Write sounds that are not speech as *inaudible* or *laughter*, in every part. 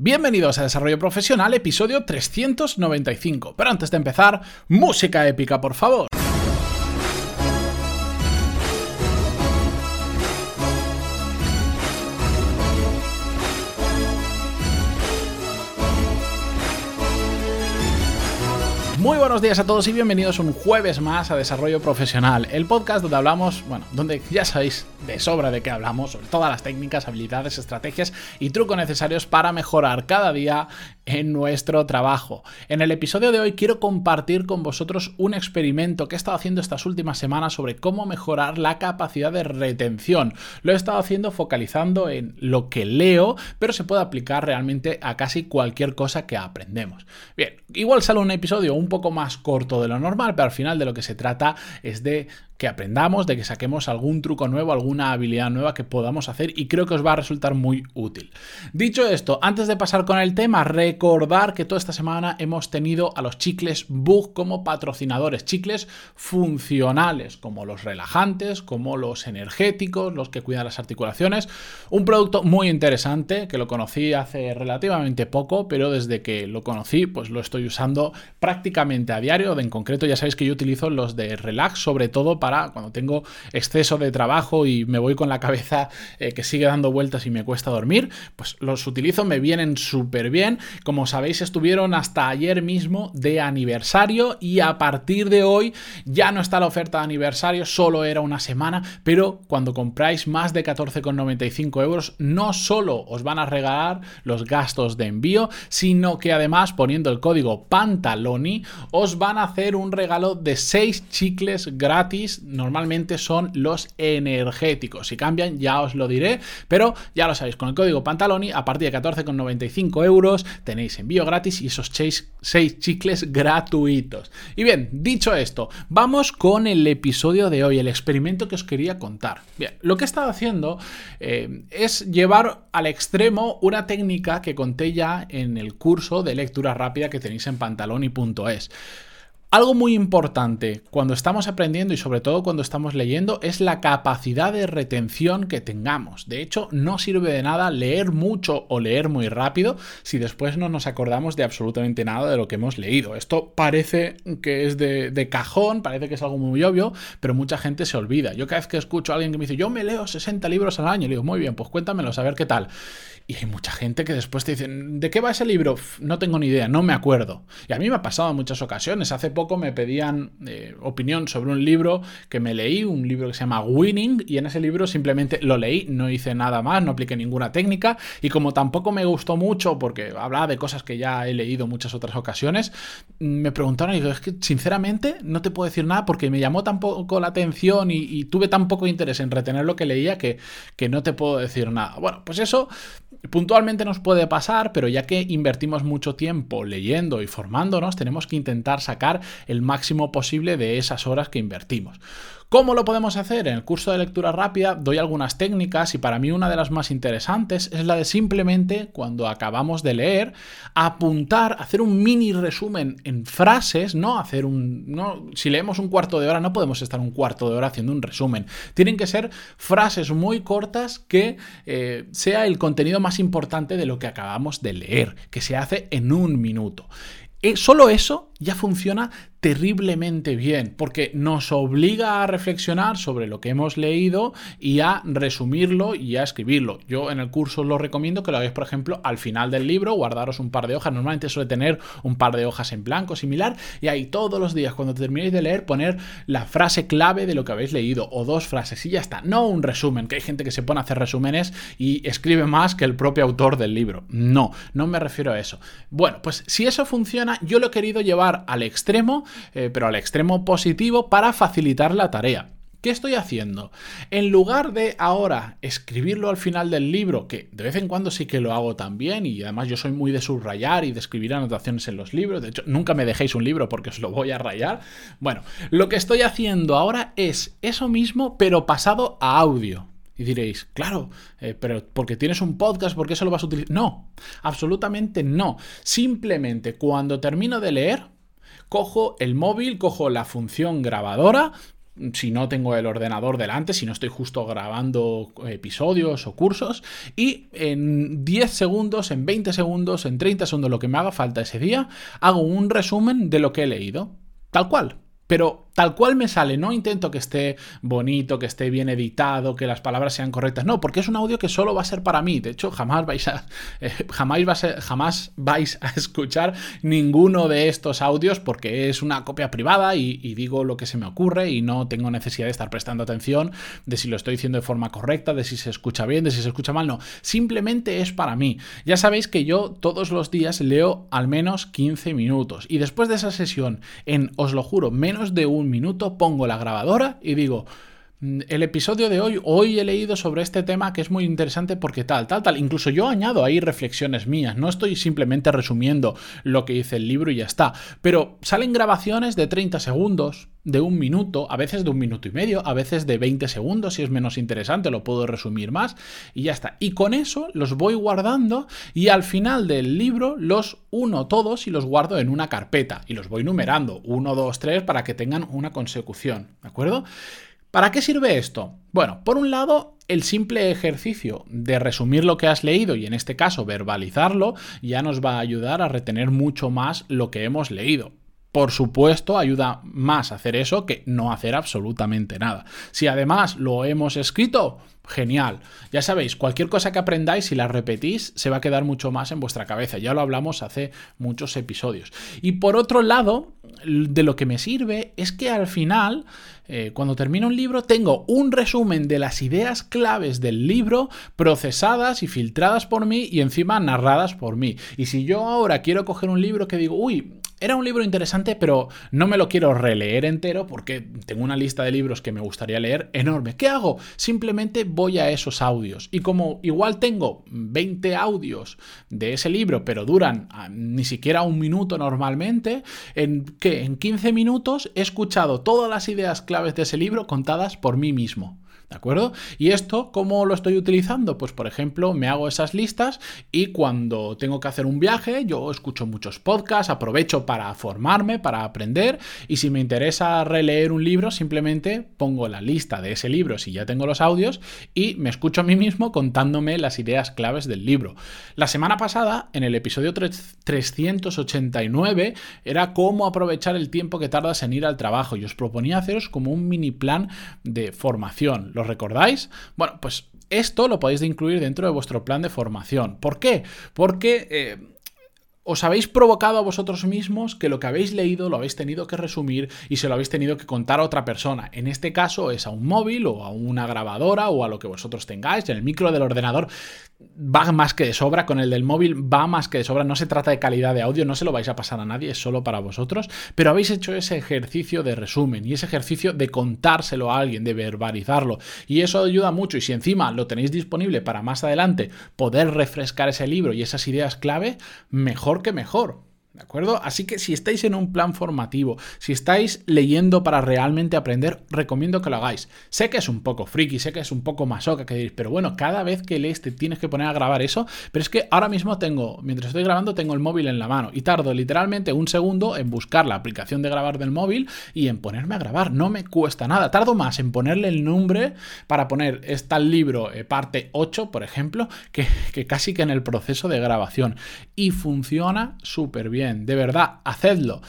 Bienvenidos a Desarrollo Profesional, episodio 395. Pero antes de empezar, música épica, por favor. Buenos días a todos y bienvenidos un jueves más a Desarrollo Profesional, el podcast donde hablamos, bueno, donde ya sabéis de sobra de qué hablamos, sobre todas las técnicas, habilidades, estrategias y trucos necesarios para mejorar cada día en nuestro trabajo. En el episodio de hoy quiero compartir con vosotros un experimento que he estado haciendo estas últimas semanas sobre cómo mejorar la capacidad de retención. Lo he estado haciendo focalizando en lo que leo, pero se puede aplicar realmente a casi cualquier cosa que aprendemos. Bien, igual sale un episodio un poco más corto de lo normal, pero al final de lo que se trata es de que aprendamos, de que saquemos algún truco nuevo, alguna habilidad nueva que podamos hacer y creo que os va a resultar muy útil. Dicho esto, antes de pasar con el tema, recordar que toda esta semana hemos tenido a los chicles Bug como patrocinadores, chicles funcionales, como los relajantes, como los energéticos, los que cuidan las articulaciones. Un producto muy interesante que lo conocí hace relativamente poco, pero desde que lo conocí, pues lo estoy usando prácticamente a diario. En concreto, ya sabéis que yo utilizo los de relax, sobre todo para cuando tengo exceso de trabajo y me voy con la cabeza eh, que sigue dando vueltas y me cuesta dormir, pues los utilizo, me vienen súper bien. Como sabéis, estuvieron hasta ayer mismo de aniversario y a partir de hoy ya no está la oferta de aniversario, solo era una semana, pero cuando compráis más de 14,95 euros, no solo os van a regalar los gastos de envío, sino que además poniendo el código Pantaloni os van a hacer un regalo de 6 chicles gratis normalmente son los energéticos. Si cambian, ya os lo diré, pero ya lo sabéis, con el código Pantaloni, a partir de 14,95 euros, tenéis envío gratis y esos 6 chicles gratuitos. Y bien, dicho esto, vamos con el episodio de hoy, el experimento que os quería contar. Bien, lo que he estado haciendo eh, es llevar al extremo una técnica que conté ya en el curso de lectura rápida que tenéis en pantaloni.es. Algo muy importante cuando estamos aprendiendo y sobre todo cuando estamos leyendo es la capacidad de retención que tengamos. De hecho, no sirve de nada leer mucho o leer muy rápido si después no nos acordamos de absolutamente nada de lo que hemos leído. Esto parece que es de, cajón, parece que es algo muy obvio, pero mucha gente se olvida. Yo cada vez que escucho a alguien que me dice, yo me leo 60 libros al año, le digo, muy bien, pues cuéntamelo, a ver qué tal. Y hay mucha gente que después te dice, ¿de qué va ese libro? no tengo ni idea, no me acuerdo. Y a mí me ha pasado en muchas ocasiones. Hace poco me pedían eh, opinión sobre un libro que me leí, un libro que se llama Winning, y en ese libro simplemente lo leí, no hice nada más, no apliqué ninguna técnica, y como tampoco me gustó mucho, porque hablaba de cosas que ya he leído muchas otras ocasiones, me preguntaron y digo, es que sinceramente no te puedo decir nada porque me llamó tan poco la atención y, tuve tan poco interés en retener lo que leía que, que no te puedo decir nada. Bueno, pues eso Puntualmente nos puede pasar, pero ya que invertimos mucho tiempo leyendo y formándonos, tenemos que intentar sacar el máximo posible de esas horas que invertimos. ¿Cómo lo podemos hacer? En el curso de lectura rápida doy algunas técnicas y para mí una de las más interesantes es la de simplemente cuando acabamos de leer apuntar, hacer un mini resumen en frases, no hacer un no si leemos un cuarto de hora no podemos estar un cuarto de hora haciendo un resumen. Tienen que ser frases muy cortas que eh, sea el contenido más importante de lo que acabamos de leer, que se hace en un minuto. Eh, solo eso ya funciona terriblemente bien, porque nos obliga a reflexionar sobre lo que hemos leído y a resumirlo y a escribirlo. Yo en el curso lo recomiendo que lo hagáis, por ejemplo, al final del libro, guardaros un par de hojas. Normalmente suele tener un par de hojas en blanco similar y ahí todos los días, cuando terminéis de leer, poner la frase clave de lo que habéis leído o dos frases y ya está. No un resumen, que hay gente que se pone a hacer resúmenes y escribe más que el propio autor del libro. No, no me refiero a eso. Bueno, pues si eso funciona, yo lo he querido llevar al extremo, eh, pero al extremo positivo para facilitar la tarea. ¿Qué estoy haciendo? En lugar de ahora escribirlo al final del libro, que de vez en cuando sí que lo hago también, y además yo soy muy de subrayar y de escribir anotaciones en los libros, de hecho nunca me dejéis un libro porque os lo voy a rayar. Bueno, lo que estoy haciendo ahora es eso mismo, pero pasado a audio. Y diréis, claro, eh, pero porque tienes un podcast, ¿por qué eso lo vas a utilizar? No, absolutamente no. Simplemente cuando termino de leer, cojo el móvil, cojo la función grabadora, si no tengo el ordenador delante, si no estoy justo grabando episodios o cursos, y en 10 segundos, en 20 segundos, en 30 segundos, lo que me haga falta ese día, hago un resumen de lo que he leído. Tal cual. Pero tal cual me sale, no intento que esté bonito, que esté bien editado, que las palabras sean correctas, no, porque es un audio que solo va a ser para mí, de hecho jamás vais a, *laughs* eh, jamás, jamás vais a escuchar ninguno de estos audios porque es una copia privada y, digo lo que se me ocurre y no tengo necesidad de estar prestando atención de si lo estoy diciendo de forma correcta, de si se escucha bien, de si se escucha mal, no, simplemente es para mí. Ya sabéis que yo todos los días leo al menos 15 minutos y después de esa sesión en, os lo juro, menos de un minuto, pongo la grabadora y digo, el episodio de hoy, hoy he leído sobre este tema que es muy interesante porque tal, tal, tal. Incluso yo añado ahí reflexiones mías, no estoy simplemente resumiendo lo que dice el libro y ya está. Pero salen grabaciones de 30 segundos, de un minuto, a veces de un minuto y medio, a veces de 20 segundos, si es menos interesante, lo puedo resumir más y ya está. Y con eso los voy guardando y al final del libro los uno todos y los guardo en una carpeta y los voy numerando, 1, 2, 3, para que tengan una consecución, ¿de acuerdo? ¿Para qué sirve esto? Bueno, por un lado, el simple ejercicio de resumir lo que has leído y en este caso verbalizarlo ya nos va a ayudar a retener mucho más lo que hemos leído. Por supuesto, ayuda más hacer eso que no hacer absolutamente nada. Si además lo hemos escrito, genial. Ya sabéis, cualquier cosa que aprendáis, si la repetís, se va a quedar mucho más en vuestra cabeza. Ya lo hablamos hace muchos episodios. Y por otro lado, de lo que me sirve es que al final, eh, cuando termino un libro, tengo un resumen de las ideas claves del libro procesadas y filtradas por mí y encima narradas por mí. Y si yo ahora quiero coger un libro que digo, uy, era un libro interesante, pero no me lo quiero releer entero porque tengo una lista de libros que me gustaría leer enorme. ¿Qué hago? Simplemente voy a esos audios. Y como igual tengo 20 audios de ese libro, pero duran ah, ni siquiera un minuto normalmente, en que en 15 minutos he escuchado todas las ideas claves de ese libro contadas por mí mismo. ¿De acuerdo? ¿Y esto cómo lo estoy utilizando? Pues por ejemplo, me hago esas listas y cuando tengo que hacer un viaje, yo escucho muchos podcasts, aprovecho para formarme, para aprender y si me interesa releer un libro, simplemente pongo la lista de ese libro si ya tengo los audios y me escucho a mí mismo contándome las ideas claves del libro. La semana pasada, en el episodio 389, era cómo aprovechar el tiempo que tardas en ir al trabajo y os proponía haceros como un mini plan de formación ¿Lo recordáis? Bueno, pues esto lo podéis incluir dentro de vuestro plan de formación. ¿Por qué? Porque... Eh, os habéis provocado a vosotros mismos que lo que habéis leído lo habéis tenido que resumir y se lo habéis tenido que contar a otra persona. En este caso es a un móvil o a una grabadora o a lo que vosotros tengáis, en el micro del ordenador va más que de sobra, con el del móvil va más que de sobra, no se trata de calidad de audio, no se lo vais a pasar a nadie, es solo para vosotros, pero habéis hecho ese ejercicio de resumen y ese ejercicio de contárselo a alguien, de verbalizarlo, y eso ayuda mucho, y si encima lo tenéis disponible para más adelante poder refrescar ese libro y esas ideas clave, mejor que mejor. ¿De acuerdo? Así que si estáis en un plan formativo, si estáis leyendo para realmente aprender, recomiendo que lo hagáis. Sé que es un poco friki, sé que es un poco masoca que diréis, pero bueno, cada vez que lees te tienes que poner a grabar eso, pero es que ahora mismo tengo, mientras estoy grabando, tengo el móvil en la mano y tardo literalmente un segundo en buscar la aplicación de grabar del móvil y en ponerme a grabar. No me cuesta nada. Tardo más en ponerle el nombre para poner está el libro eh, parte 8, por ejemplo, que, que casi que en el proceso de grabación. Y funciona súper bien de verdad, hacedlo.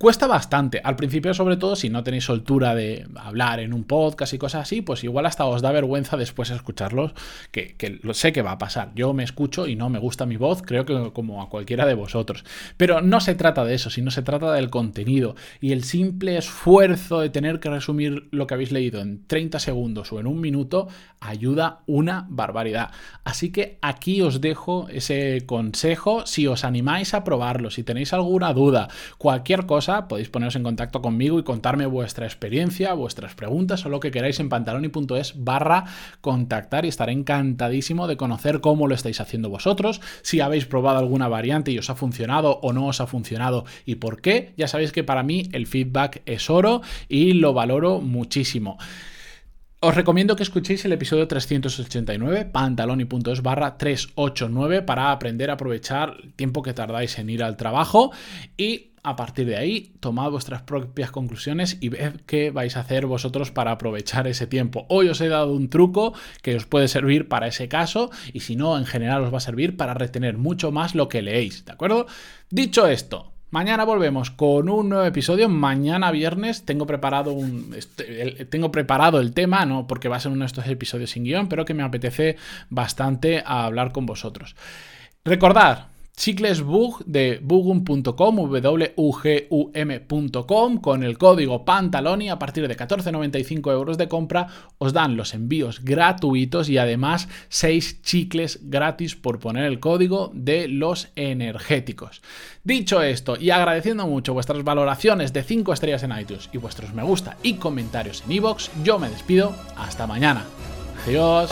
Cuesta bastante. Al principio, sobre todo, si no tenéis soltura de hablar en un podcast y cosas así, pues igual hasta os da vergüenza después escucharlos, que, que sé que va a pasar. Yo me escucho y no me gusta mi voz, creo que como a cualquiera de vosotros. Pero no se trata de eso, sino se trata del contenido. Y el simple esfuerzo de tener que resumir lo que habéis leído en 30 segundos o en un minuto ayuda una barbaridad. Así que aquí os dejo ese consejo. Si os animáis a probarlo, si tenéis alguna duda, cualquier cosa, podéis poneros en contacto conmigo y contarme vuestra experiencia, vuestras preguntas o lo que queráis en pantaloni.es barra contactar y estaré encantadísimo de conocer cómo lo estáis haciendo vosotros, si habéis probado alguna variante y os ha funcionado o no os ha funcionado y por qué. Ya sabéis que para mí el feedback es oro y lo valoro muchísimo. Os recomiendo que escuchéis el episodio 389, pantaloni.es barra 389, para aprender a aprovechar el tiempo que tardáis en ir al trabajo y a partir de ahí tomad vuestras propias conclusiones y ved qué vais a hacer vosotros para aprovechar ese tiempo. Hoy os he dado un truco que os puede servir para ese caso y si no, en general os va a servir para retener mucho más lo que leéis, ¿de acuerdo? Dicho esto, Mañana volvemos con un nuevo episodio. Mañana viernes tengo preparado un este, tengo preparado el tema, no porque va a ser uno de estos episodios sin guion, pero que me apetece bastante a hablar con vosotros. Recordad, Chicles Bug de bugum.com, W-U-G-U-M.com, con el código Pantaloni a partir de 14,95 euros de compra os dan los envíos gratuitos y además 6 chicles gratis por poner el código de los energéticos. Dicho esto y agradeciendo mucho vuestras valoraciones de 5 estrellas en iTunes y vuestros me gusta y comentarios en iVoox, yo me despido. Hasta mañana. Adiós.